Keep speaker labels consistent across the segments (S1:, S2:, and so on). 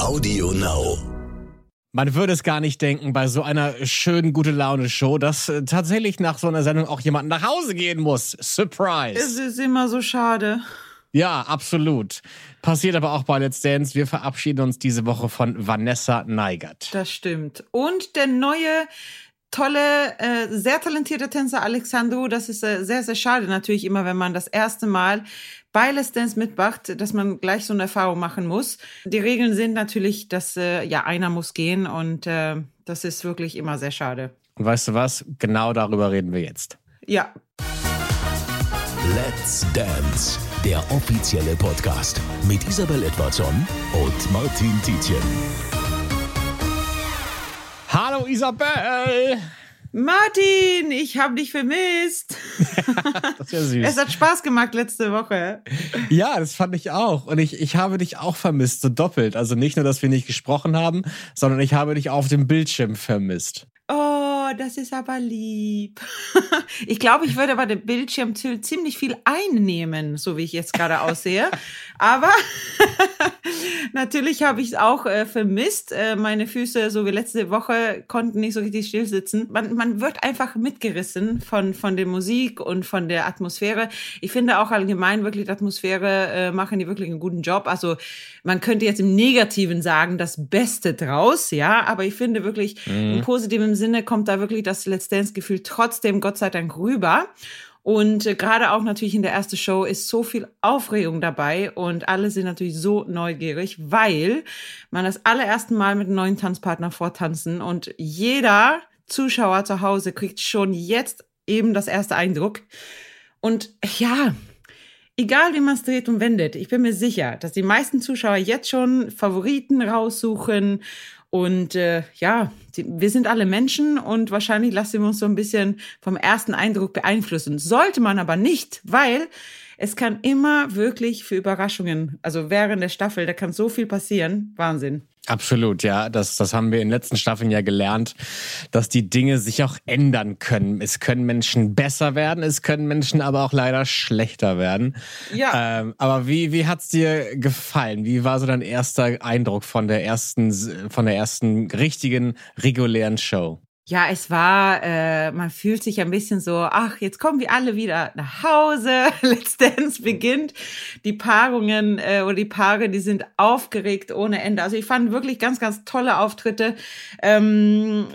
S1: Audio Now.
S2: Man würde es gar nicht denken bei so einer schönen gute Laune Show, dass äh, tatsächlich nach so einer Sendung auch jemand nach Hause gehen muss. Surprise.
S3: Es ist immer so schade.
S2: Ja, absolut. Passiert aber auch bei Let's Dance. Wir verabschieden uns diese Woche von Vanessa Neigert.
S3: Das stimmt. Und der neue tolle, äh, sehr talentierte Tänzer Alexandru. Das ist äh, sehr, sehr schade natürlich immer, wenn man das erste Mal bei Let's Dance mitmacht, dass man gleich so eine Erfahrung machen muss. Die Regeln sind natürlich, dass äh, ja einer muss gehen und äh, das ist wirklich immer sehr schade.
S2: Und weißt du was? Genau darüber reden wir jetzt.
S3: Ja.
S1: Let's Dance, der offizielle Podcast mit Isabel Edwardson und Martin Tietjen.
S2: Hallo Isabel!
S3: Martin, ich habe dich vermisst.
S2: das ist ja süß.
S3: Es hat Spaß gemacht letzte Woche.
S2: Ja, das fand ich auch. Und ich, ich habe dich auch vermisst, so doppelt. Also nicht nur, dass wir nicht gesprochen haben, sondern ich habe dich auf dem Bildschirm vermisst.
S3: Das ist aber lieb. ich glaube, ich würde bei dem Bildschirm ziemlich viel einnehmen, so wie ich jetzt gerade aussehe. aber natürlich habe ich es auch äh, vermisst. Äh, meine Füße, so wie letzte Woche, konnten nicht so richtig still sitzen. Man, man wird einfach mitgerissen von, von der Musik und von der Atmosphäre. Ich finde auch allgemein wirklich die Atmosphäre äh, machen die wirklich einen guten Job. Also man könnte jetzt im Negativen sagen, das Beste draus, ja, aber ich finde wirklich mhm. im positiven Sinne kommt da wirklich das Let's Dance-Gefühl trotzdem Gott sei Dank rüber. Und äh, gerade auch natürlich in der ersten Show ist so viel Aufregung dabei und alle sind natürlich so neugierig, weil man das allererste Mal mit einem neuen Tanzpartner vortanzen und jeder Zuschauer zu Hause kriegt schon jetzt eben das erste Eindruck. Und ja, egal wie man es dreht und wendet, ich bin mir sicher, dass die meisten Zuschauer jetzt schon Favoriten raussuchen und äh, ja, wir sind alle Menschen und wahrscheinlich lassen wir uns so ein bisschen vom ersten Eindruck beeinflussen. Sollte man aber nicht, weil es kann immer wirklich für Überraschungen, also während der Staffel, da kann so viel passieren. Wahnsinn.
S2: Absolut, ja. Das, das haben wir in den letzten Staffeln ja gelernt, dass die Dinge sich auch ändern können. Es können Menschen besser werden, es können Menschen aber auch leider schlechter werden. Ja. Ähm, aber wie, wie hat's dir gefallen? Wie war so dein erster Eindruck von der ersten, von der ersten richtigen, regulären Show?
S3: Ja, es war, äh, man fühlt sich ein bisschen so, ach, jetzt kommen wir alle wieder nach Hause. Let's Dance beginnt. Die Paarungen äh, oder die Paare, die sind aufgeregt ohne Ende. Also ich fand wirklich ganz, ganz tolle Auftritte. Ähm,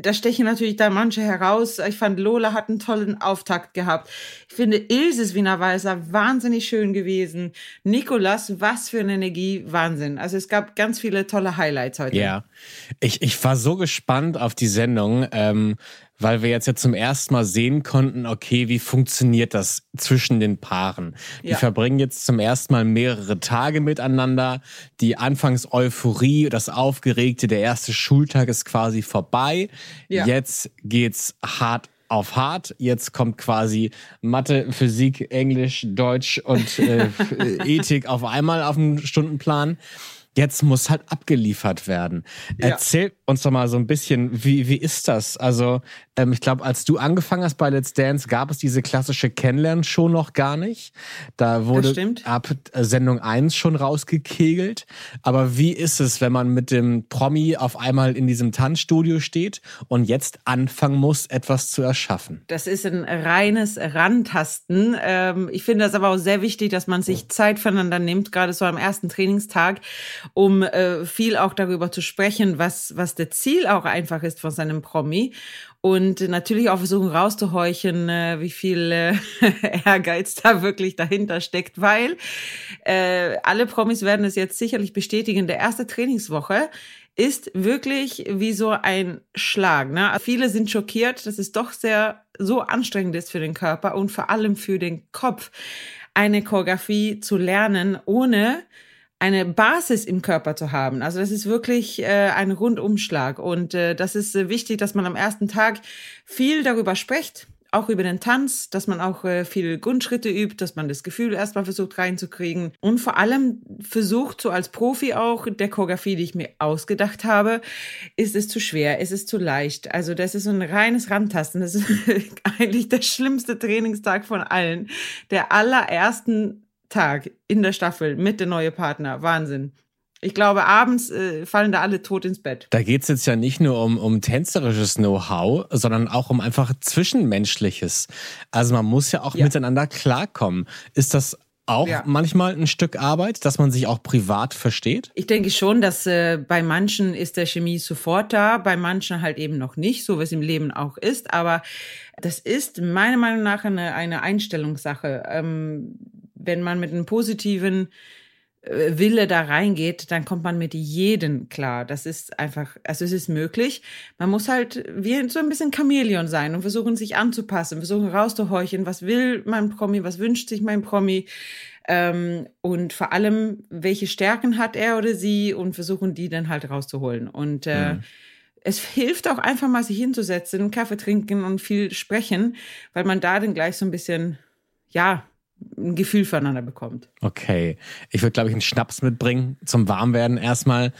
S3: da stechen natürlich da manche heraus. Ich fand Lola hat einen tollen Auftakt gehabt. Ich finde Ilses Wiener Walser wahnsinnig schön gewesen. Nikolas, was für eine Energie, Wahnsinn. Also es gab ganz viele tolle Highlights heute.
S2: Ja, ich, ich war so gespannt auf die Sendung ähm, weil wir jetzt ja zum ersten Mal sehen konnten, okay, wie funktioniert das zwischen den Paaren? Die ja. verbringen jetzt zum ersten Mal mehrere Tage miteinander. Die Anfangs-Euphorie, das Aufgeregte, der erste Schultag ist quasi vorbei. Ja. Jetzt geht's hart auf hart. Jetzt kommt quasi Mathe, Physik, Englisch, Deutsch und äh, Ethik auf einmal auf dem Stundenplan. Jetzt muss halt abgeliefert werden. Ja. Erzähl uns doch mal so ein bisschen, wie, wie ist das? Also, ähm, ich glaube, als du angefangen hast bei Let's Dance, gab es diese klassische Kennenlernshow noch gar nicht. Da wurde ab äh, Sendung 1 schon rausgekegelt. Aber wie ist es, wenn man mit dem Promi auf einmal in diesem Tanzstudio steht und jetzt anfangen muss, etwas zu erschaffen?
S3: Das ist ein reines Rantasten. Ähm, ich finde das aber auch sehr wichtig, dass man sich Zeit voneinander nimmt, gerade so am ersten Trainingstag um äh, viel auch darüber zu sprechen, was, was der Ziel auch einfach ist von seinem Promi. Und natürlich auch versuchen rauszuhorchen, äh, wie viel äh, Ehrgeiz da wirklich dahinter steckt, weil äh, alle Promis werden es jetzt sicherlich bestätigen. Der erste Trainingswoche ist wirklich wie so ein Schlag. Ne? Viele sind schockiert, dass es doch sehr so anstrengend ist für den Körper und vor allem für den Kopf, eine Choreografie zu lernen, ohne eine Basis im Körper zu haben. Also das ist wirklich äh, ein Rundumschlag und äh, das ist äh, wichtig, dass man am ersten Tag viel darüber spricht, auch über den Tanz, dass man auch äh, viel Grundschritte übt, dass man das Gefühl erstmal versucht reinzukriegen und vor allem versucht, so als Profi auch der Choreografie, die ich mir ausgedacht habe, ist es zu schwer, ist es zu leicht. Also das ist so ein reines Rantasten. Das ist eigentlich der schlimmste Trainingstag von allen. Der allerersten Tag in der Staffel mit der neue Partner. Wahnsinn. Ich glaube, abends äh, fallen da alle tot ins Bett.
S2: Da geht's jetzt ja nicht nur um, um tänzerisches Know-how, sondern auch um einfach Zwischenmenschliches. Also man muss ja auch ja. miteinander klarkommen. Ist das auch ja. manchmal ein Stück Arbeit, dass man sich auch privat versteht?
S3: Ich denke schon, dass äh, bei manchen ist der Chemie sofort da, bei manchen halt eben noch nicht, so wie es im Leben auch ist. Aber das ist meiner Meinung nach eine, eine Einstellungssache. Ähm, wenn man mit einem positiven äh, Wille da reingeht, dann kommt man mit jedem klar. Das ist einfach, also es ist möglich. Man muss halt wie so ein bisschen Chamäleon sein und versuchen sich anzupassen, versuchen rauszuhorchen, was will mein Promi, was wünscht sich mein Promi ähm, und vor allem, welche Stärken hat er oder sie und versuchen die dann halt rauszuholen. Und äh, mhm. es hilft auch einfach mal sich hinzusetzen, Kaffee trinken und viel sprechen, weil man da dann gleich so ein bisschen, ja, ein Gefühl füreinander bekommt.
S2: Okay. Ich würde, glaube ich, einen Schnaps mitbringen zum Warmwerden erstmal.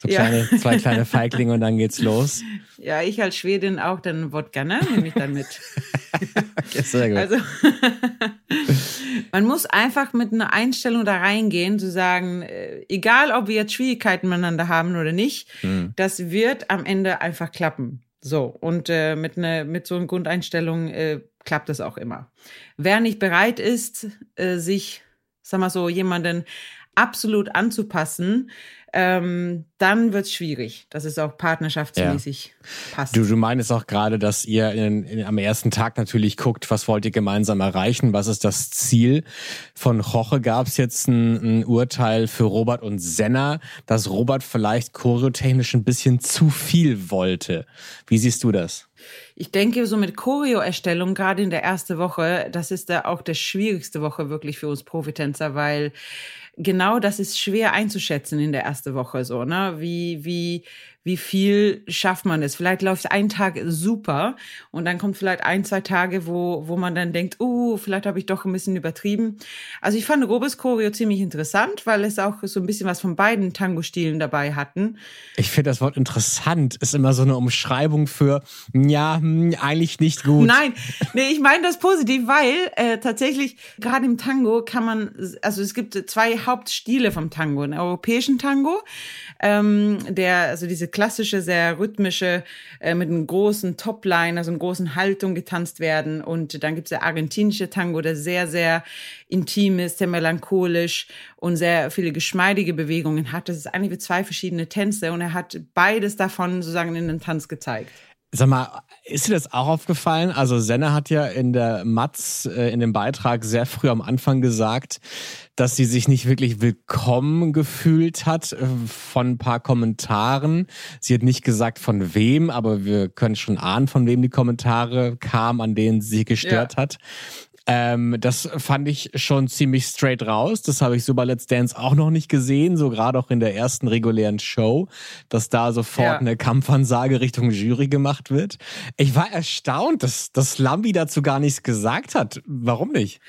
S2: So kleine, ja. zwei kleine Feiglinge und dann geht's los.
S3: Ja, ich als Schwedin auch dann Wodka, ne? Nehme ich dann mit.
S2: okay, sehr gut.
S3: Also, man muss einfach mit einer Einstellung da reingehen, zu sagen, äh, egal ob wir jetzt Schwierigkeiten miteinander haben oder nicht, hm. das wird am Ende einfach klappen. So, und äh, mit, ne, mit so einer Grundeinstellung äh, klappt das auch immer. Wer nicht bereit ist, äh, sich, sag mal so, jemanden absolut anzupassen, ähm, dann wird es schwierig, dass es auch partnerschaftsmäßig ja. passt.
S2: Du, du meinst auch gerade, dass ihr in, in, am ersten Tag natürlich guckt, was wollt ihr gemeinsam erreichen, was ist das Ziel. Von Roche gab es jetzt ein, ein, Urteil für Robert und Senna, dass Robert vielleicht choreotechnisch ein bisschen zu viel wollte. Wie siehst du das?
S3: Ich denke, so mit Choreo-Erstellung, gerade in der ersten Woche, das ist da auch der schwierigste Woche wirklich für uns Profitänzer, weil genau das ist schwer einzuschätzen in der ersten Woche so, ne? Wie, wie, wie viel schafft man es? Vielleicht läuft ein Tag super und dann kommt vielleicht ein, zwei Tage, wo, wo man dann denkt, uh, vielleicht habe ich doch ein bisschen übertrieben. Also ich fand Robes Choreo ziemlich interessant, weil es auch so ein bisschen was von beiden Tango-Stilen dabei hatten.
S2: Ich finde das Wort interessant ist immer so eine Umschreibung für, ja, hm, eigentlich nicht gut.
S3: Nein, nee, ich meine das positiv, weil äh, tatsächlich gerade im Tango kann man, also es gibt zwei Hauptstile vom Tango, einen europäischen Tango, ähm, der, also diese klassische, sehr rhythmische, äh, mit einem großen Topline, also einer großen Haltung getanzt werden. Und dann gibt es der argentinische Tango, der sehr, sehr intim ist, sehr melancholisch und sehr viele geschmeidige Bewegungen hat. Das ist eigentlich wie zwei verschiedene Tänze und er hat beides davon sozusagen in den Tanz gezeigt.
S2: Sag mal, ist dir das auch aufgefallen? Also Senna hat ja in der Matz, äh, in dem Beitrag sehr früh am Anfang gesagt, dass sie sich nicht wirklich willkommen gefühlt hat äh, von ein paar Kommentaren. Sie hat nicht gesagt von wem, aber wir können schon ahnen, von wem die Kommentare kamen, an denen sie gestört ja. hat. Ähm, das fand ich schon ziemlich straight raus. Das habe ich so bei Let's Dance auch noch nicht gesehen, so gerade auch in der ersten regulären Show, dass da sofort ja. eine Kampfansage Richtung Jury gemacht wird. Ich war erstaunt, dass, dass Lambi dazu gar nichts gesagt hat. Warum nicht?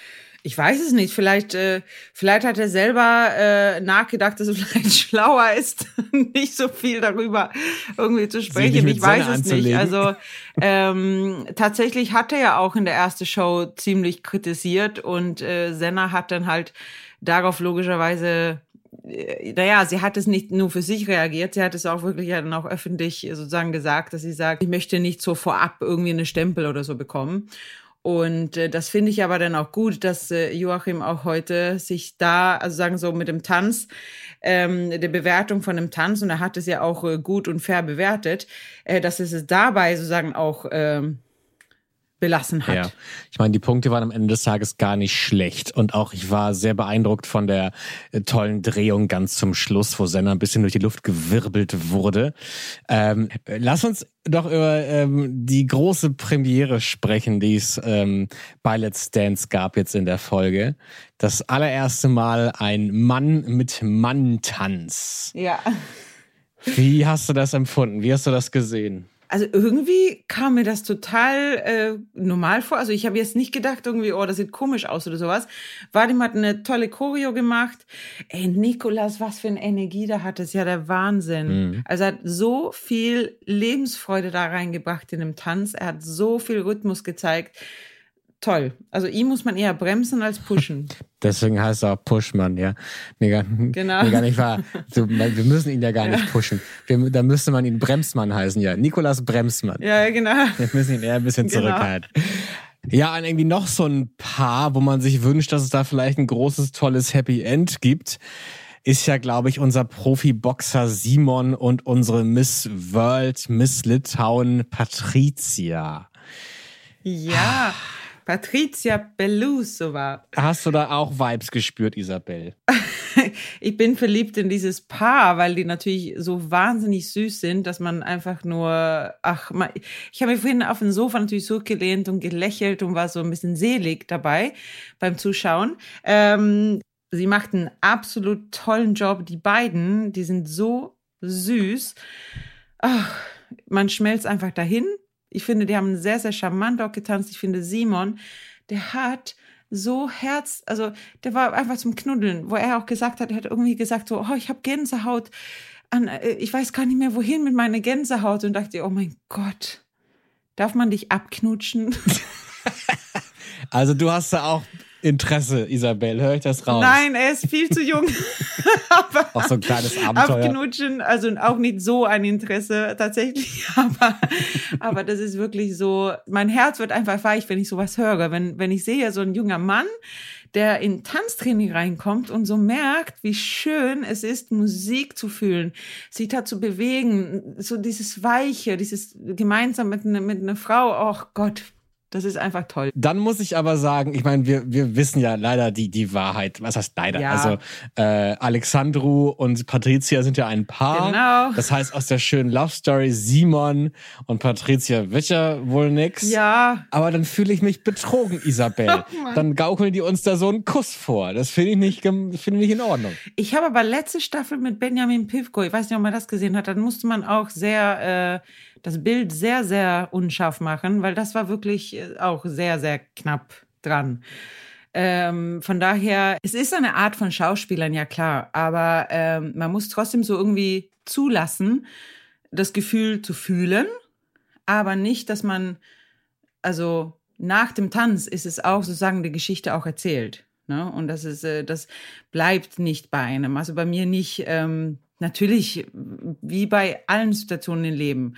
S3: Ich weiß es nicht. Vielleicht, äh, vielleicht hat er selber äh, nachgedacht, dass es vielleicht schlauer ist, nicht so viel darüber irgendwie zu sprechen. Ich weiß es nicht. Also ähm, tatsächlich hat er ja auch in der ersten Show ziemlich kritisiert und äh, Senna hat dann halt darauf logischerweise äh, naja, sie hat es nicht nur für sich reagiert, sie hat es auch wirklich ja dann auch öffentlich sozusagen gesagt, dass sie sagt, ich möchte nicht so vorab irgendwie eine Stempel oder so bekommen. Und äh, das finde ich aber dann auch gut, dass äh, Joachim auch heute sich da, also sagen so mit dem Tanz, ähm, der Bewertung von dem Tanz, und er hat es ja auch äh, gut und fair bewertet, äh, dass es dabei sozusagen auch ähm, belassen hat. Ja.
S2: Ich meine, die Punkte waren am Ende des Tages gar nicht schlecht. Und auch ich war sehr beeindruckt von der äh, tollen Drehung ganz zum Schluss, wo Senna ein bisschen durch die Luft gewirbelt wurde. Ähm, lass uns doch über ähm, die große Premiere sprechen, die es ähm, bei Let's Dance gab jetzt in der Folge. Das allererste Mal ein Mann mit Mann-Tanz.
S3: Ja.
S2: Wie hast du das empfunden? Wie hast du das gesehen?
S3: Also irgendwie kam mir das total äh, normal vor. Also ich habe jetzt nicht gedacht irgendwie, oh, das sieht komisch aus oder sowas. Vadim hat eine tolle Choreo gemacht. Ey, Nikolas, was für eine Energie da hat, das ist ja der Wahnsinn. Mhm. Also er hat so viel Lebensfreude da reingebracht in dem Tanz. Er hat so viel Rhythmus gezeigt. Toll. Also ihn muss man eher bremsen als pushen.
S2: Deswegen heißt er auch Pushmann, ja. Nee, gar, genau. nee, gar nicht wahr. So, wir müssen ihn ja gar nicht pushen. Wir, da müsste man ihn Bremsmann heißen, ja. Nikolas Bremsmann.
S3: Ja, genau.
S2: Wir müssen ihn eher ein bisschen genau. zurückhalten. Ja, und irgendwie noch so ein Paar, wo man sich wünscht, dass es da vielleicht ein großes, tolles Happy End gibt, ist ja, glaube ich, unser Profi-Boxer Simon und unsere Miss World, Miss Litauen Patricia.
S3: Ja. Patricia Bellusova.
S2: Hast du da auch Vibes gespürt, Isabel?
S3: ich bin verliebt in dieses Paar, weil die natürlich so wahnsinnig süß sind, dass man einfach nur, ach, man, ich habe mich vorhin auf dem Sofa natürlich so gelehnt und gelächelt und war so ein bisschen selig dabei beim Zuschauen. Ähm, sie macht einen absolut tollen Job. Die beiden, die sind so süß. Ach, man schmelzt einfach dahin ich finde, die haben sehr, sehr charmant auch getanzt. Ich finde, Simon, der hat so Herz, also der war einfach zum Knuddeln, wo er auch gesagt hat, er hat irgendwie gesagt so, oh, ich habe Gänsehaut, an, äh, ich weiß gar nicht mehr wohin mit meiner Gänsehaut und dachte, oh mein Gott, darf man dich abknutschen?
S2: also du hast da auch Interesse, Isabel, höre ich das raus?
S3: Nein, er ist viel zu jung.
S2: aber auch so ein kleines Abenteuer.
S3: Abknutschen, also auch nicht so ein Interesse tatsächlich, aber, aber das ist wirklich so, mein Herz wird einfach weich, wenn ich sowas höre. Wenn, wenn ich sehe, so ein junger Mann, der in Tanztraining reinkommt und so merkt, wie schön es ist, Musik zu fühlen, sich da zu bewegen, so dieses Weiche, dieses gemeinsam mit, ne, mit einer Frau, oh Gott, das ist einfach toll.
S2: Dann muss ich aber sagen, ich meine, wir, wir wissen ja leider die, die Wahrheit. Was heißt leider? Ja. Also äh, Alexandru und Patricia sind ja ein Paar.
S3: Genau.
S2: Das heißt, aus der schönen Love Story Simon und Patricia wird ja wohl nix.
S3: Ja.
S2: Aber dann fühle ich mich betrogen, Isabel. Oh dann gaukeln die uns da so einen Kuss vor. Das finde ich nicht, finde ich nicht in Ordnung.
S3: Ich habe aber letzte Staffel mit Benjamin Pivko, ich weiß nicht, ob man das gesehen hat, dann musste man auch sehr äh, das Bild sehr, sehr unscharf machen, weil das war wirklich äh, auch sehr, sehr knapp dran. Ähm, von daher, es ist eine Art von Schauspielern, ja klar, aber ähm, man muss trotzdem so irgendwie zulassen, das Gefühl zu fühlen, aber nicht, dass man, also nach dem Tanz ist es auch sozusagen die Geschichte auch erzählt. Ne? Und das ist, äh, das bleibt nicht bei einem. Also bei mir nicht, ähm, natürlich, wie bei allen Situationen im Leben,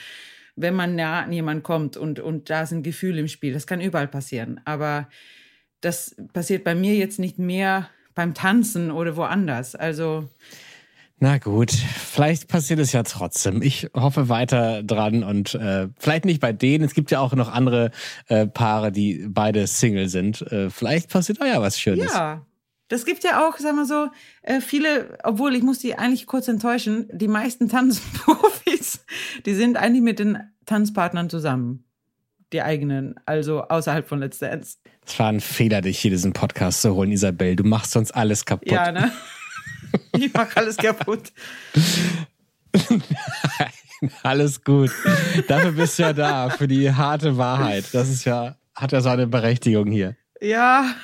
S3: wenn man nah an jemanden kommt und, und da sind Gefühle im Spiel. Das kann überall passieren. Aber das passiert bei mir jetzt nicht mehr beim Tanzen oder woanders. Also.
S2: Na gut, vielleicht passiert es ja trotzdem. Ich hoffe weiter dran und äh, vielleicht nicht bei denen. Es gibt ja auch noch andere äh, Paare, die beide Single sind. Äh, vielleicht passiert da ja was Schönes.
S3: Ja, das gibt ja auch, sagen wir so, äh, viele, obwohl ich muss die eigentlich kurz enttäuschen, die meisten Tanzprofis, die sind eigentlich mit den Tanzpartnern zusammen. Die eigenen, also außerhalb von Let's Dance.
S2: Es war ein Fehler, dich hier diesen Podcast zu holen, Isabel. Du machst sonst alles kaputt.
S3: Ja, ne? Ich mach alles kaputt.
S2: Nein, alles gut. Dafür bist du ja da, für die harte Wahrheit. Das ist ja, hat ja seine Berechtigung hier.
S3: Ja,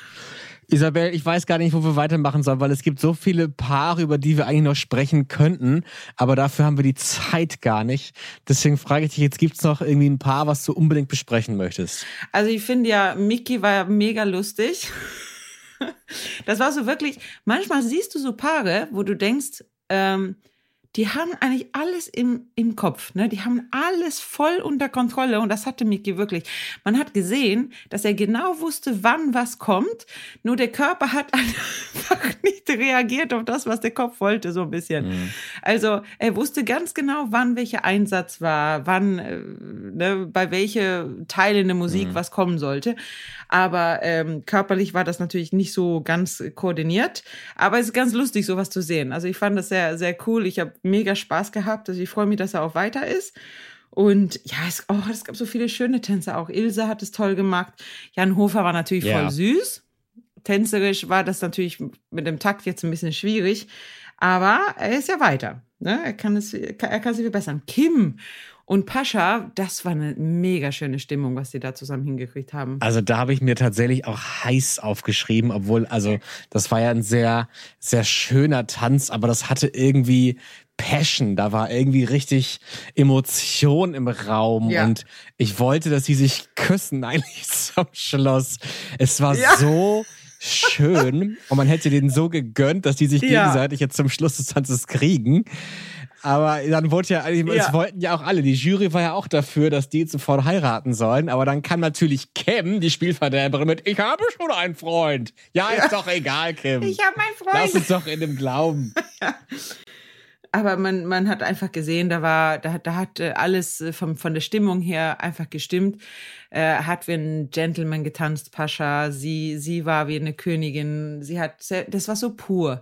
S2: Isabel, ich weiß gar nicht, wo wir weitermachen sollen, weil es gibt so viele Paare, über die wir eigentlich noch sprechen könnten, aber dafür haben wir die Zeit gar nicht. Deswegen frage ich dich, jetzt gibt es noch irgendwie ein Paar, was du unbedingt besprechen möchtest?
S3: Also ich finde ja, Mickey war ja mega lustig. Das war so wirklich, manchmal siehst du so Paare, wo du denkst, ähm, die haben eigentlich alles im, im Kopf. Ne? Die haben alles voll unter Kontrolle und das hatte Mickey wirklich. Man hat gesehen, dass er genau wusste, wann was kommt, nur der Körper hat einfach nicht reagiert auf das, was der Kopf wollte, so ein bisschen. Mhm. Also er wusste ganz genau, wann welcher Einsatz war, wann, äh, ne, bei welche Teile in der Musik mhm. was kommen sollte. Aber ähm, körperlich war das natürlich nicht so ganz koordiniert. Aber es ist ganz lustig, sowas zu sehen. Also ich fand das sehr, sehr cool. Ich habe mega Spaß gehabt. Also ich freue mich, dass er auch weiter ist. Und ja, es, oh, es gab so viele schöne Tänze auch. Ilse hat es toll gemacht. Jan Hofer war natürlich ja. voll süß. Tänzerisch war das natürlich mit dem Takt jetzt ein bisschen schwierig. Aber er ist ja weiter. Ne? Er, kann es, er kann sich verbessern. Kim und Pascha, das war eine mega schöne Stimmung, was sie da zusammen hingekriegt haben.
S2: Also da habe ich mir tatsächlich auch heiß aufgeschrieben, obwohl, also das war ja ein sehr, sehr schöner Tanz, aber das hatte irgendwie Passion, da war irgendwie richtig Emotion im Raum ja. und ich wollte, dass sie sich küssen eigentlich zum Schluss. Es war ja. so schön und man hätte denen so gegönnt, dass die sich ja. gegenseitig jetzt zum Schluss des Tanzes kriegen. Aber dann wurde ja, ja, es wollten ja auch alle. Die Jury war ja auch dafür, dass die sofort heiraten sollen. Aber dann kam natürlich Kim, die Spielverderberin, mit: Ich habe schon einen Freund. Ja, ist doch egal, Kim.
S3: Ich habe meinen Freund.
S2: Lass uns doch in dem glauben. ja.
S3: Aber man, man hat einfach gesehen, da war, da, da hat äh, alles äh, vom, von der Stimmung her einfach gestimmt. Äh, hat wie ein Gentleman getanzt, Pascha. Sie, sie war wie eine Königin. Sie hat, das war so pur.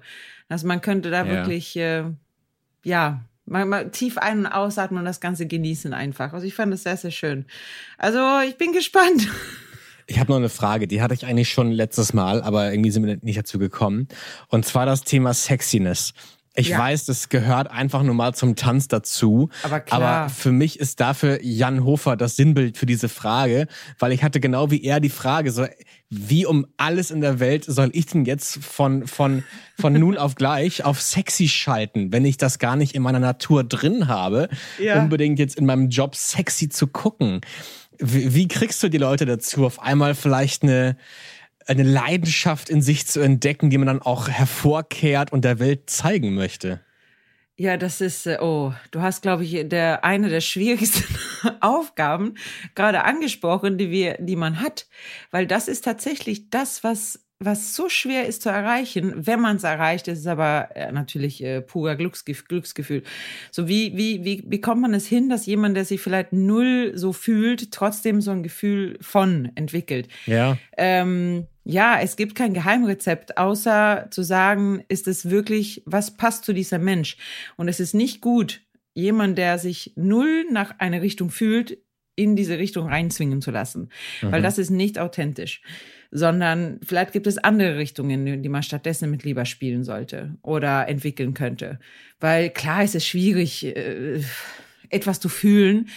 S3: Also man könnte da ja. wirklich, äh, ja, mal, mal tief ein- und ausatmen und das Ganze genießen einfach. Also ich fand das sehr, sehr schön. Also ich bin gespannt.
S2: Ich habe noch eine Frage, die hatte ich eigentlich schon letztes Mal, aber irgendwie sind wir nicht dazu gekommen. Und zwar das Thema Sexiness. Ich ja. weiß, das gehört einfach nur mal zum Tanz dazu. Aber klar. Aber für mich ist dafür Jan Hofer das Sinnbild für diese Frage, weil ich hatte genau wie er die Frage so, wie um alles in der Welt soll ich denn jetzt von, von, von nun auf gleich auf sexy schalten, wenn ich das gar nicht in meiner Natur drin habe, ja. unbedingt jetzt in meinem Job sexy zu gucken. Wie, wie kriegst du die Leute dazu, auf einmal vielleicht eine, eine Leidenschaft in sich zu entdecken, die man dann auch hervorkehrt und der Welt zeigen möchte.
S3: Ja, das ist, äh, oh, du hast, glaube ich, der, eine der schwierigsten Aufgaben gerade angesprochen, die wir, die man hat. Weil das ist tatsächlich das, was was so schwer ist zu erreichen, wenn man es erreicht, ist es aber äh, natürlich äh, purer Glücksgef Glücksgefühl. So wie, wie, wie bekommt man es hin, dass jemand, der sich vielleicht null so fühlt, trotzdem so ein Gefühl von entwickelt?
S2: Ja.
S3: Ähm, ja, es gibt kein Geheimrezept, außer zu sagen, ist es wirklich, was passt zu dieser Mensch? Und es ist nicht gut, jemand, der sich null nach einer Richtung fühlt, in diese Richtung reinzwingen zu lassen, mhm. weil das ist nicht authentisch sondern vielleicht gibt es andere Richtungen, die man stattdessen mit lieber spielen sollte oder entwickeln könnte. Weil klar ist es schwierig, äh, etwas zu fühlen,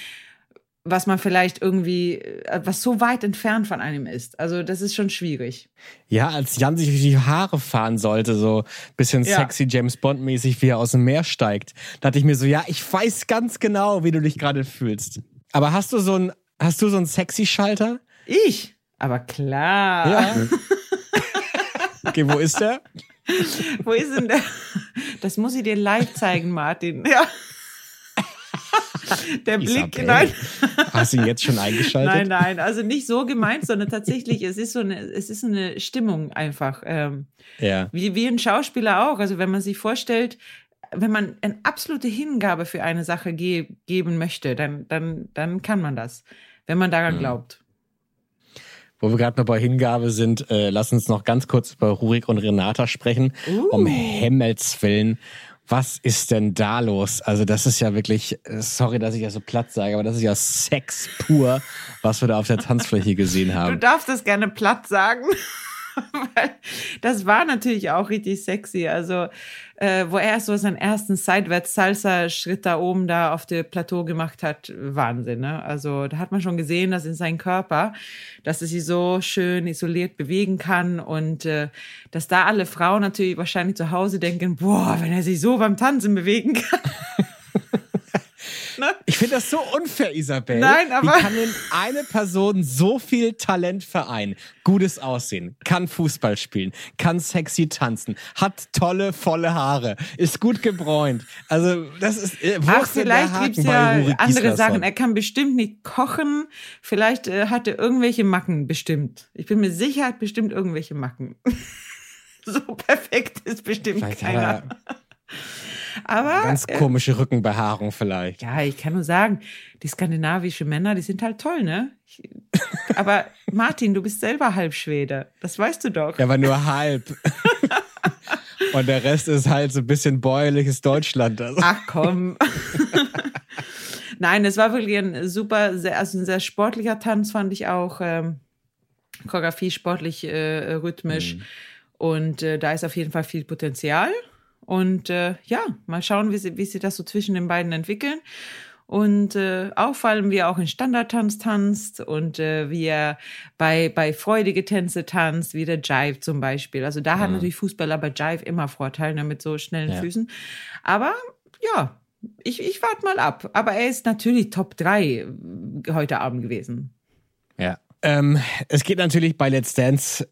S3: was man vielleicht irgendwie, äh, was so weit entfernt von einem ist. Also das ist schon schwierig.
S2: Ja, als Jan sich die Haare fahren sollte, so bisschen ja. sexy James Bond mäßig, wie er aus dem Meer steigt, dachte ich mir so, ja, ich weiß ganz genau, wie du dich gerade fühlst. Aber hast du so ein, hast du so einen sexy Schalter?
S3: Ich? Aber klar. Ja.
S2: okay, wo ist der?
S3: wo ist denn der? Das muss ich dir live zeigen, Martin. Ja. Der Blick,
S2: Isabel. nein. Hast du ihn jetzt schon eingeschaltet?
S3: Nein, nein, also nicht so gemeint, sondern tatsächlich, es ist so eine, es ist eine Stimmung einfach. Ähm, ja. Wie, wie ein Schauspieler auch. Also wenn man sich vorstellt, wenn man eine absolute Hingabe für eine Sache ge geben möchte, dann, dann, dann kann man das, wenn man daran mhm. glaubt.
S2: Wo wir gerade noch bei Hingabe sind, äh, lass uns noch ganz kurz über Rurik und Renata sprechen. Uh. Um Himmels Willen. Was ist denn da los? Also das ist ja wirklich, äh, sorry, dass ich ja so platt sage, aber das ist ja Sex pur, was wir da auf der Tanzfläche gesehen haben.
S3: Du darfst es gerne platt sagen. Das war natürlich auch richtig sexy. Also, äh, wo er so seinen ersten Seitwärts-Salsa-Schritt da oben da auf dem Plateau gemacht hat, Wahnsinn. Ne? Also, da hat man schon gesehen, dass in seinem Körper, dass er sich so schön isoliert bewegen kann und äh, dass da alle Frauen natürlich wahrscheinlich zu Hause denken, boah, wenn er sich so beim Tanzen bewegen kann.
S2: Ne? Ich finde das so unfair, Isabel.
S3: Nein, aber.
S2: Wie kann denn eine Person so viel Talent vereinen? Gutes Aussehen, kann Fußball spielen, kann sexy tanzen, hat tolle, volle Haare, ist gut gebräunt. Also, das ist.
S3: Äh, Ach, vielleicht gibt es ja andere Sachen. Er kann bestimmt nicht kochen. Vielleicht äh, hat er irgendwelche Macken, bestimmt. Ich bin mir sicher, er hat bestimmt irgendwelche Macken. so perfekt ist bestimmt vielleicht keiner. Aber.
S2: Ganz äh, komische Rückenbehaarung vielleicht.
S3: Ja, ich kann nur sagen, die skandinavischen Männer, die sind halt toll, ne? Ich, aber Martin, du bist selber halb Schwede. Das weißt du doch.
S2: Ja, aber nur halb. Und der Rest ist halt so ein bisschen bäuerliches Deutschland.
S3: Also. Ach komm. Nein, es war wirklich ein super, sehr, also ein sehr sportlicher Tanz, fand ich auch. Ähm, Choreografie sportlich, äh, rhythmisch. Mhm. Und äh, da ist auf jeden Fall viel Potenzial. Und äh, ja, mal schauen, wie sie, wie sie das so zwischen den beiden entwickeln. Und äh, auffallen, wie er auch in Standardtanz tanzt und äh, wie er bei, bei freudige Tänze tanzt, wie der Jive zum Beispiel. Also da mhm. hat natürlich Fußballer bei Jive immer Vorteile ne, mit so schnellen ja. Füßen. Aber ja, ich, ich warte mal ab. Aber er ist natürlich Top 3 heute Abend gewesen.
S2: Ja. Ähm, es geht natürlich bei Let's Dance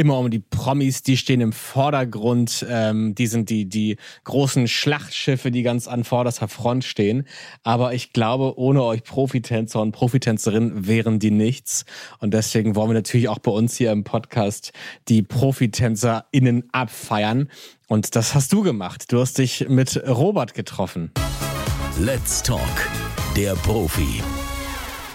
S2: immer um die Promis, die stehen im Vordergrund, ähm, die sind die, die großen Schlachtschiffe, die ganz an vorderster Front stehen. Aber ich glaube, ohne euch Profitänzer und Profitänzerinnen wären die nichts. Und deswegen wollen wir natürlich auch bei uns hier im Podcast die ProfitänzerInnen abfeiern. Und das hast du gemacht. Du hast dich mit Robert getroffen.
S1: Let's Talk, der Profi.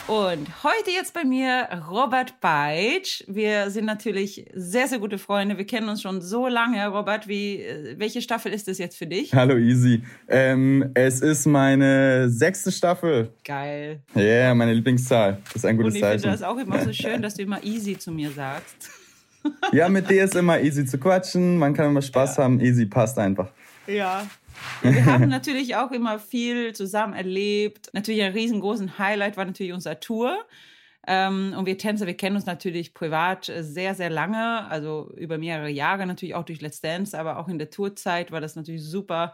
S3: Und heute jetzt bei mir Robert Beitsch. Wir sind natürlich sehr, sehr gute Freunde. Wir kennen uns schon so lange. Robert, wie, äh, welche Staffel ist es jetzt für dich?
S4: Hallo Easy. Ähm, es ist meine sechste Staffel.
S3: Geil.
S4: Ja, yeah, meine Lieblingszahl. Das ist ein gutes
S3: Und ich
S4: Zeichen.
S3: finde das auch immer so schön, dass du immer Easy zu mir sagst.
S4: Ja, mit dir ist immer easy zu quatschen. Man kann immer Spaß ja. haben. Easy passt einfach.
S3: Ja, wir haben natürlich auch immer viel zusammen erlebt. Natürlich ein riesengroßen Highlight war natürlich unsere Tour. Ähm, und wir Tänzer, wir kennen uns natürlich privat sehr, sehr lange, also über mehrere Jahre natürlich auch durch Let's Dance, aber auch in der Tourzeit war das natürlich super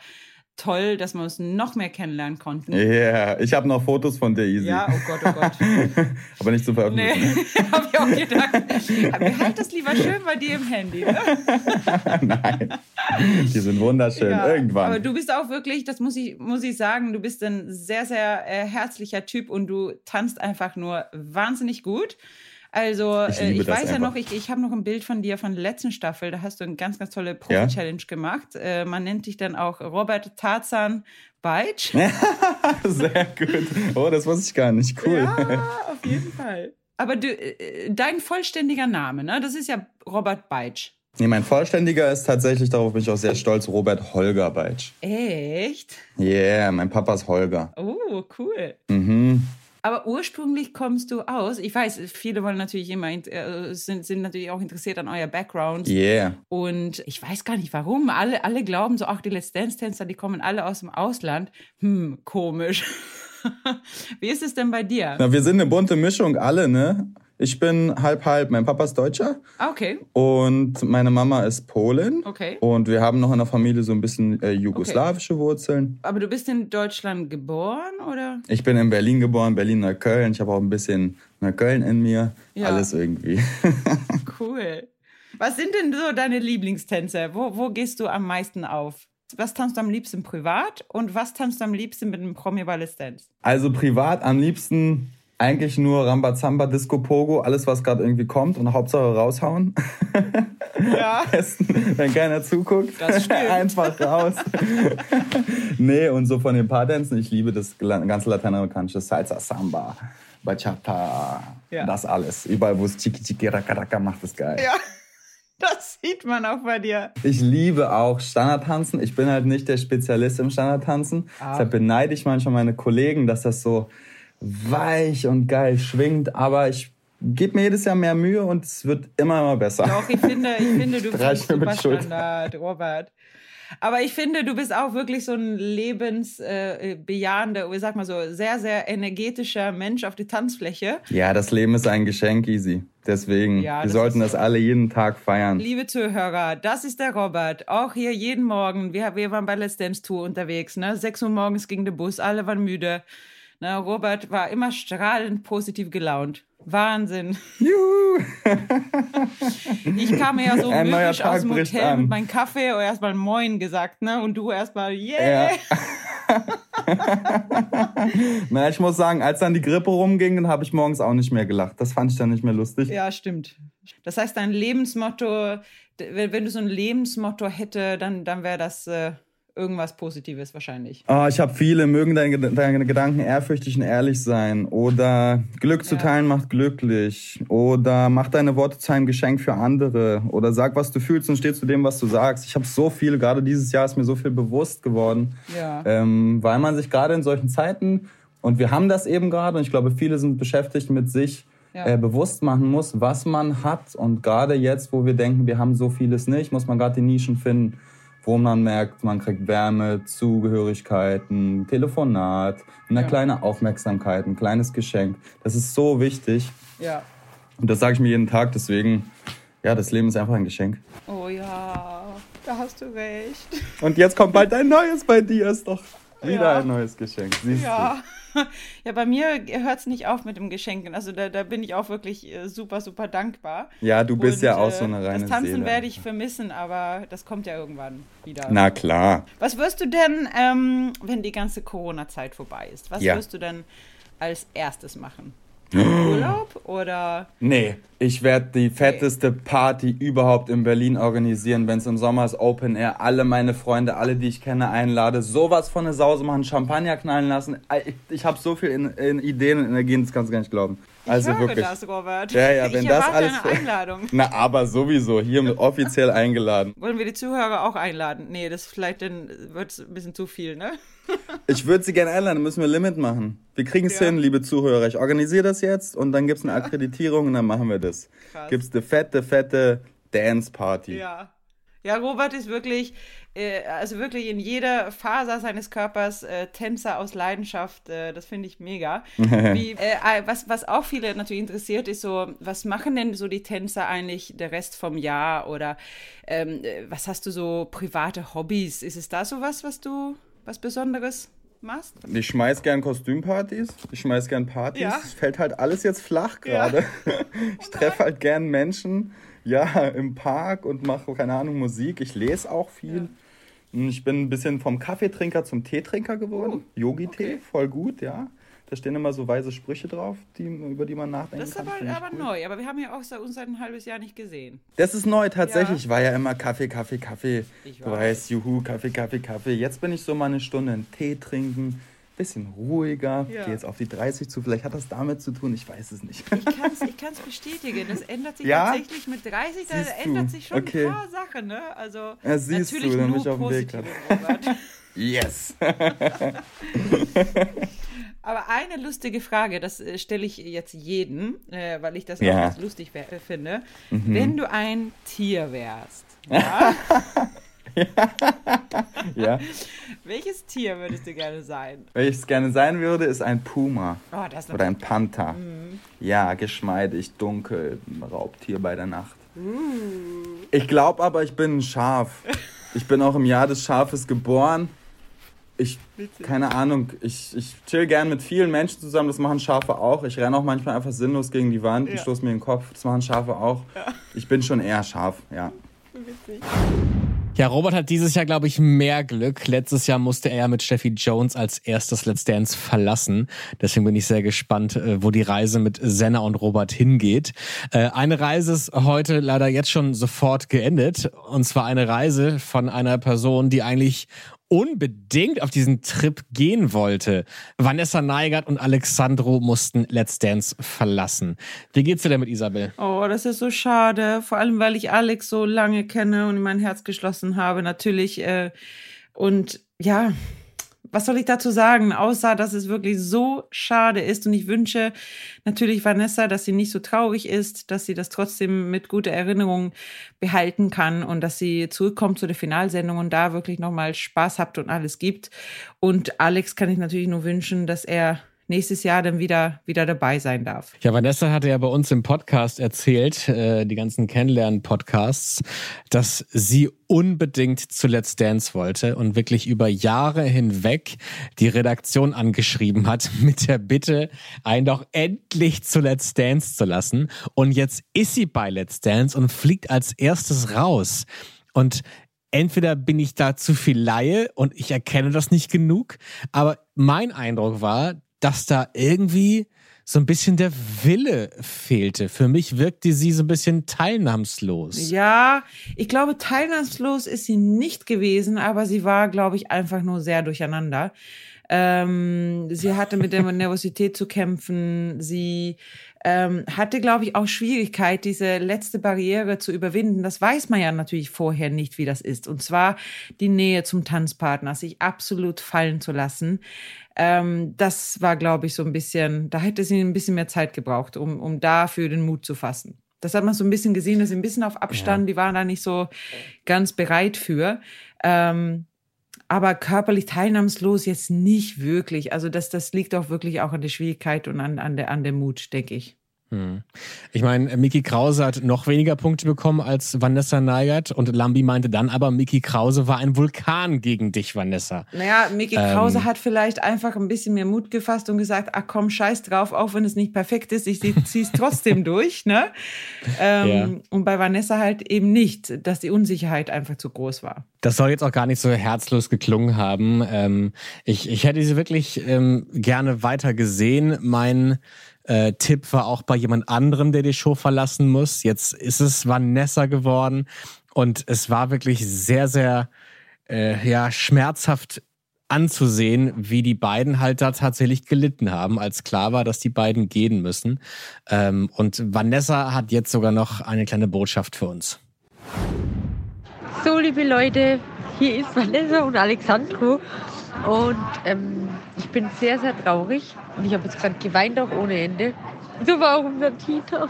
S3: toll, dass wir uns noch mehr kennenlernen konnten.
S4: Ja, yeah. ich habe noch Fotos von dir, Easy.
S3: Ja, oh Gott, oh Gott.
S4: Aber nicht zu veröffentlichen.
S3: Nee, habe ich auch gedacht. Behalt das lieber schön bei dir im Handy. Ne?
S4: Nein, die sind wunderschön. Ja, Irgendwann.
S3: Aber du bist auch wirklich, das muss ich, muss ich sagen, du bist ein sehr, sehr äh, herzlicher Typ und du tanzt einfach nur wahnsinnig gut. Also ich, äh, ich weiß ja noch, ich, ich habe noch ein Bild von dir von der letzten Staffel, da hast du eine ganz, ganz tolle Profi-Challenge ja? gemacht. Äh, man nennt dich dann auch Robert Tarzan Beitsch.
S4: Sehr gut. Oh, das wusste ich gar nicht. Cool.
S3: Ja, auf jeden Fall. Aber du, äh, dein vollständiger Name, ne? Das ist ja Robert Beitsch.
S4: Nee, mein vollständiger ist tatsächlich, darauf bin ich auch sehr stolz, Robert Holger Beitsch.
S3: Echt?
S4: Yeah, mein Papa ist Holger.
S3: Oh, cool.
S4: Mhm.
S3: Aber ursprünglich kommst du aus, ich weiß, viele wollen natürlich immer, äh, sind, sind natürlich auch interessiert an euer Background.
S4: Yeah.
S3: Und ich weiß gar nicht warum. Alle, alle glauben so, ach, die Let's Dance-Tänzer, die kommen alle aus dem Ausland. Hm, komisch. Wie ist es denn bei dir?
S4: Na, wir sind eine bunte Mischung, alle, ne? Ich bin halb halb. Mein Papa ist Deutscher.
S3: Ah, okay.
S4: Und meine Mama ist Polin.
S3: Okay.
S4: Und wir haben noch in der Familie so ein bisschen äh, jugoslawische okay. Wurzeln.
S3: Aber du bist in Deutschland geboren, oder?
S4: Ich bin in Berlin geboren, Berlin-Neukölln. Ich habe auch ein bisschen Neukölln in mir. Ja. Alles irgendwie.
S3: cool. Was sind denn so deine Lieblingstänze? Wo, wo gehst du am meisten auf? Was tanzt du am liebsten privat und was tanzt du am liebsten mit einem Promi Ballet Dance?
S4: Also privat am liebsten eigentlich nur Rambazamba, Disco Pogo, alles was gerade irgendwie kommt und Hauptsache raushauen.
S3: Ja.
S4: Wenn keiner zuguckt. Einfach raus. nee, und so von den Paartänzen, ich liebe das ganze lateinamerikanische Salsa, Samba, Bachata, ja. das alles. Überall, wo es Chiki Chiki Raka Raka macht, ist geil.
S3: Ja. Das sieht man auch bei dir.
S4: Ich liebe auch Standardtanzen. Ich bin halt nicht der Spezialist im Standardtanzen. Ah. Deshalb beneide ich manchmal meine Kollegen, dass das so weich und geil schwingt, aber ich gebe mir jedes Jahr mehr Mühe und es wird immer, immer besser.
S3: Doch, ich finde, ich finde du bist super Standard, Robert. Aber ich finde, du bist auch wirklich so ein lebensbejahender, äh, ich sag mal so, sehr, sehr energetischer Mensch auf die Tanzfläche.
S4: Ja, das Leben ist ein Geschenk, Easy. Deswegen, ja, wir sollten das alle jeden Tag feiern.
S3: Liebe Zuhörer, das ist der Robert. Auch hier jeden Morgen. Wir, wir waren bei Let's Dance Tour unterwegs. Ne? 6 Uhr morgens ging der Bus, alle waren müde. Na, Robert war immer strahlend positiv gelaunt. Wahnsinn.
S4: Juhu.
S3: ich kam ja so wirklich aus dem Hotel an. mit meinem Kaffee und erstmal Moin gesagt, ne? Und du erstmal, yeah. Ja.
S4: Na, ich muss sagen, als dann die Grippe rumging, dann habe ich morgens auch nicht mehr gelacht. Das fand ich dann nicht mehr lustig.
S3: Ja, stimmt. Das heißt, dein Lebensmotto, wenn du so ein Lebensmotto hätte, dann, dann wäre das. Äh irgendwas Positives wahrscheinlich.
S4: Oh, ich habe viele. Mögen deine, deine, Gedanken ehrfürchtig und ehrlich sein. Oder Glück zu teilen macht glücklich. Oder mach deine Worte zu einem Geschenk für andere. Oder sag, was du fühlst und steh zu dem, was du sagst. Ich habe so viel, gerade dieses Jahr ist mir so viel bewusst geworden.
S3: Ja.
S4: Ähm, weil man sich gerade in solchen Zeiten, und wir haben das eben gerade, und ich glaube, viele sind beschäftigt mit sich, ja. äh, bewusst machen muss, was man hat. Und gerade jetzt, wo wir denken, wir haben so vieles nicht, muss man gerade die Nischen finden wo man merkt, man kriegt Wärme, Zugehörigkeiten, Telefonat, eine ja. kleine Aufmerksamkeit, ein kleines Geschenk. Das ist so wichtig.
S3: Ja.
S4: Und das sage ich mir jeden Tag, deswegen, ja, das Leben ist einfach ein Geschenk.
S3: Oh ja, da hast du recht.
S4: Und jetzt kommt bald ein neues bei dir, ist doch. Wieder ja. ein neues Geschenk. Siehst
S3: ja. Du? ja, bei mir hört es nicht auf mit dem Geschenken. Also da, da bin ich auch wirklich äh, super, super dankbar.
S4: Ja, du bist Und, ja auch so eine reine
S3: Das Tanzen
S4: Seele.
S3: werde ich vermissen, aber das kommt ja irgendwann wieder.
S4: Na klar.
S3: Was wirst du denn, ähm, wenn die ganze Corona-Zeit vorbei ist? Was ja. wirst du denn als erstes machen? Urlaub oder?
S4: Nee, ich werde die fetteste Party überhaupt in Berlin organisieren, wenn es im Sommer ist, Open Air, alle meine Freunde, alle, die ich kenne, einlade, sowas von eine Sause machen, Champagner knallen lassen. Ich, ich habe so viel in, in Ideen und Energien, das kannst du gar nicht glauben.
S3: Also ich höre wirklich. das, Robert.
S4: Ja, ja, wenn
S3: ich
S4: das alles.
S3: Eine Einladung.
S4: Na, aber sowieso, hier offiziell eingeladen.
S3: Wollen wir die Zuhörer auch einladen? Nee, das vielleicht dann wird ein bisschen zu viel, ne?
S4: ich würde sie gerne einladen, müssen wir Limit machen. Wir kriegen es ja. hin, liebe Zuhörer. Ich organisiere das jetzt und dann gibt es eine Akkreditierung und dann machen wir das. Gibt es eine fette, fette Dance Party.
S3: Ja. Ja, Robert ist wirklich, äh, also wirklich in jeder Faser seines Körpers äh, Tänzer aus Leidenschaft. Äh, das finde ich mega. Wie, äh, äh, was, was auch viele natürlich interessiert, ist so, was machen denn so die Tänzer eigentlich der Rest vom Jahr? Oder ähm, äh, was hast du so private Hobbys? Ist es da so was, was du, was Besonderes machst?
S4: Ich schmeiß gern Kostümpartys, ich schmeiß gern Partys. Ja. Es fällt halt alles jetzt flach gerade. Ja. ich treffe halt gern Menschen ja, im Park und mache, keine Ahnung, Musik. Ich lese auch viel. Ja. Ich bin ein bisschen vom Kaffeetrinker zum Teetrinker geworden. Oh, Yogi-Tee, okay. voll gut, ja. Da stehen immer so weise Sprüche drauf, die, über die man nachdenken
S3: kann. Das ist aber, aber neu, aber wir haben ja auch uns seit ein halbes Jahr nicht gesehen.
S4: Das ist neu, tatsächlich. Ja. War ja immer Kaffee, Kaffee, Kaffee. Ich weiß. Du weißt, juhu, Kaffee, Kaffee, Kaffee. Jetzt bin ich so mal eine Stunde einen Tee trinken, bisschen ruhiger, ja. gehe jetzt auf die 30 zu. Vielleicht hat das damit zu tun, ich weiß es nicht.
S3: Ich kann es ich bestätigen. Das ändert sich ja? tatsächlich mit 30, da ändert sich schon okay. ein paar Sachen. Ne? Also,
S4: ja, siehst
S3: natürlich
S4: du,
S3: dann bin ich auf dem Weg.
S4: yes!
S3: Aber eine lustige Frage, das äh, stelle ich jetzt jeden, äh, weil ich das ja. auch ganz lustig äh, finde. Mhm. Wenn du ein Tier wärst, ja?
S4: ja.
S3: Welches Tier würdest du gerne sein?
S4: Welches gerne sein würde, ist ein Puma. Oh, Oder ein Panther. Mhm. Ja, geschmeidig, dunkel, Raubtier bei der Nacht. Uh. Ich glaube aber, ich bin ein Schaf. Ich bin auch im Jahr des Schafes geboren. Ich, keine Ahnung, ich, ich chill gern mit vielen Menschen zusammen, das machen Schafe auch. Ich renne auch manchmal einfach sinnlos gegen die Wand ja. und stoße mir den Kopf, das machen Schafe auch. Ja. Ich bin schon eher Schaf, ja. Witzig.
S2: Ja, Robert hat dieses Jahr, glaube ich, mehr Glück. Letztes Jahr musste er ja mit Steffi Jones als erstes Let's Dance verlassen. Deswegen bin ich sehr gespannt, äh, wo die Reise mit Senna und Robert hingeht. Äh, eine Reise ist heute leider jetzt schon sofort geendet. Und zwar eine Reise von einer Person, die eigentlich unbedingt auf diesen Trip gehen wollte. Vanessa Neigert und Alexandro mussten Let's Dance verlassen. Wie geht's dir denn mit Isabel?
S3: Oh, das ist so schade. Vor allem, weil ich Alex so lange kenne und in mein Herz geschlossen habe, natürlich. Äh, und ja, was soll ich dazu sagen, außer dass es wirklich so schade ist und ich wünsche natürlich Vanessa, dass sie nicht so traurig ist, dass sie das trotzdem mit guter Erinnerung behalten kann und dass sie zurückkommt zu der Finalsendung und da wirklich nochmal Spaß habt und alles gibt. Und Alex kann ich natürlich nur wünschen, dass er nächstes Jahr dann wieder, wieder dabei sein darf.
S2: Ja, Vanessa hatte ja bei uns im Podcast erzählt, äh, die ganzen Kennenlernen-Podcasts, dass sie unbedingt zu Let's Dance wollte und wirklich über Jahre hinweg die Redaktion angeschrieben hat mit der Bitte, einen doch endlich zu Let's Dance zu lassen. Und jetzt ist sie bei Let's Dance und fliegt als erstes raus. Und entweder bin ich da zu viel Laie und ich erkenne das nicht genug, aber mein Eindruck war, dass da irgendwie so ein bisschen der Wille fehlte. Für mich wirkte sie so ein bisschen teilnahmslos.
S3: Ja, ich glaube, teilnahmslos ist sie nicht gewesen, aber sie war, glaube ich, einfach nur sehr durcheinander. Ähm, sie hatte mit der Nervosität zu kämpfen. Sie ähm, hatte, glaube ich, auch Schwierigkeit, diese letzte Barriere zu überwinden. Das weiß man ja natürlich vorher nicht, wie das ist. Und zwar die Nähe zum Tanzpartner, sich absolut fallen zu lassen. Ähm, das war, glaube ich, so ein bisschen, da hätte sie ein bisschen mehr Zeit gebraucht, um, um dafür den Mut zu fassen. Das hat man so ein bisschen gesehen, dass sie ein bisschen auf Abstand, ja. die waren da nicht so ganz bereit für. Ähm, aber körperlich teilnahmslos jetzt nicht wirklich. Also das, das liegt auch wirklich auch an der Schwierigkeit und an, an, der, an der Mut, denke ich.
S2: Hm. Ich meine, Miki Krause hat noch weniger Punkte bekommen als Vanessa Neigert und Lambi meinte dann aber, Miki Krause war ein Vulkan gegen dich, Vanessa.
S3: Naja, Miki ähm, Krause hat vielleicht einfach ein bisschen mehr Mut gefasst und gesagt, ach komm, scheiß drauf, auch wenn es nicht perfekt ist, ich ziehe es trotzdem durch. Ne? Ähm, ja. Und bei Vanessa halt eben nicht, dass die Unsicherheit einfach zu groß war.
S2: Das soll jetzt auch gar nicht so herzlos geklungen haben. Ähm, ich, ich hätte sie wirklich ähm, gerne weiter gesehen. Mein äh, Tipp war auch bei jemand anderem, der die Show verlassen muss. Jetzt ist es Vanessa geworden und es war wirklich sehr, sehr äh, ja, schmerzhaft anzusehen, wie die beiden halt da tatsächlich gelitten haben, als klar war, dass die beiden gehen müssen. Ähm, und Vanessa hat jetzt sogar noch eine kleine Botschaft für uns.
S5: So, liebe Leute, hier ist Vanessa und Alexandro. Und ähm, ich bin sehr, sehr traurig. Und ich habe jetzt gerade geweint auch ohne Ende. So war auch unser Tita.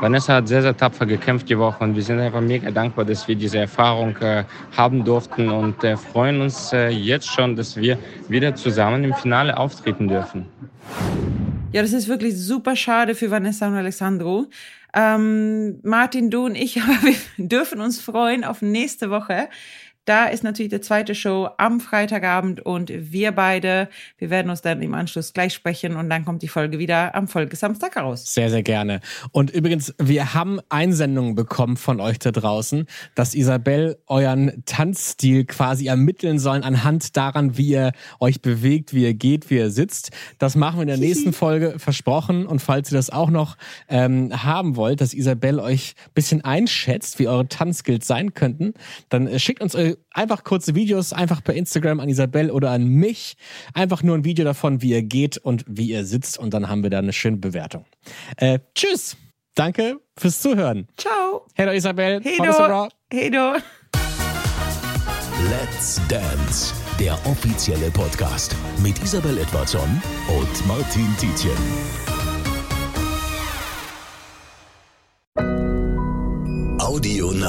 S6: Vanessa hat sehr, sehr tapfer gekämpft die Woche und wir sind einfach mega dankbar, dass wir diese Erfahrung äh, haben durften und äh, freuen uns äh, jetzt schon, dass wir wieder zusammen im Finale auftreten dürfen.
S3: Ja, das ist wirklich super schade für Vanessa und Alessandro. Ähm, Martin, du und ich, aber wir dürfen uns freuen auf nächste Woche. Da ist natürlich die zweite Show am Freitagabend und wir beide, wir werden uns dann im Anschluss gleich sprechen und dann kommt die Folge wieder am Folgesamstag raus.
S2: Sehr, sehr gerne. Und übrigens, wir haben Einsendungen bekommen von euch da draußen, dass Isabel euren Tanzstil quasi ermitteln sollen anhand daran, wie ihr euch bewegt, wie ihr geht, wie ihr sitzt. Das machen wir in der nächsten Folge versprochen. Und falls ihr das auch noch ähm, haben wollt, dass Isabel euch bisschen einschätzt, wie eure Tanzskills sein könnten, dann äh, schickt uns eure einfach kurze Videos, einfach per Instagram an Isabel oder an mich. Einfach nur ein Video davon, wie ihr geht und wie ihr sitzt und dann haben wir da eine schöne Bewertung. Äh, tschüss. Danke fürs Zuhören.
S3: Ciao.
S2: Hello Isabel.
S3: Hey do.
S1: Let's Dance, der offizielle Podcast mit Isabel Edwardson und Martin Tietjen. Audio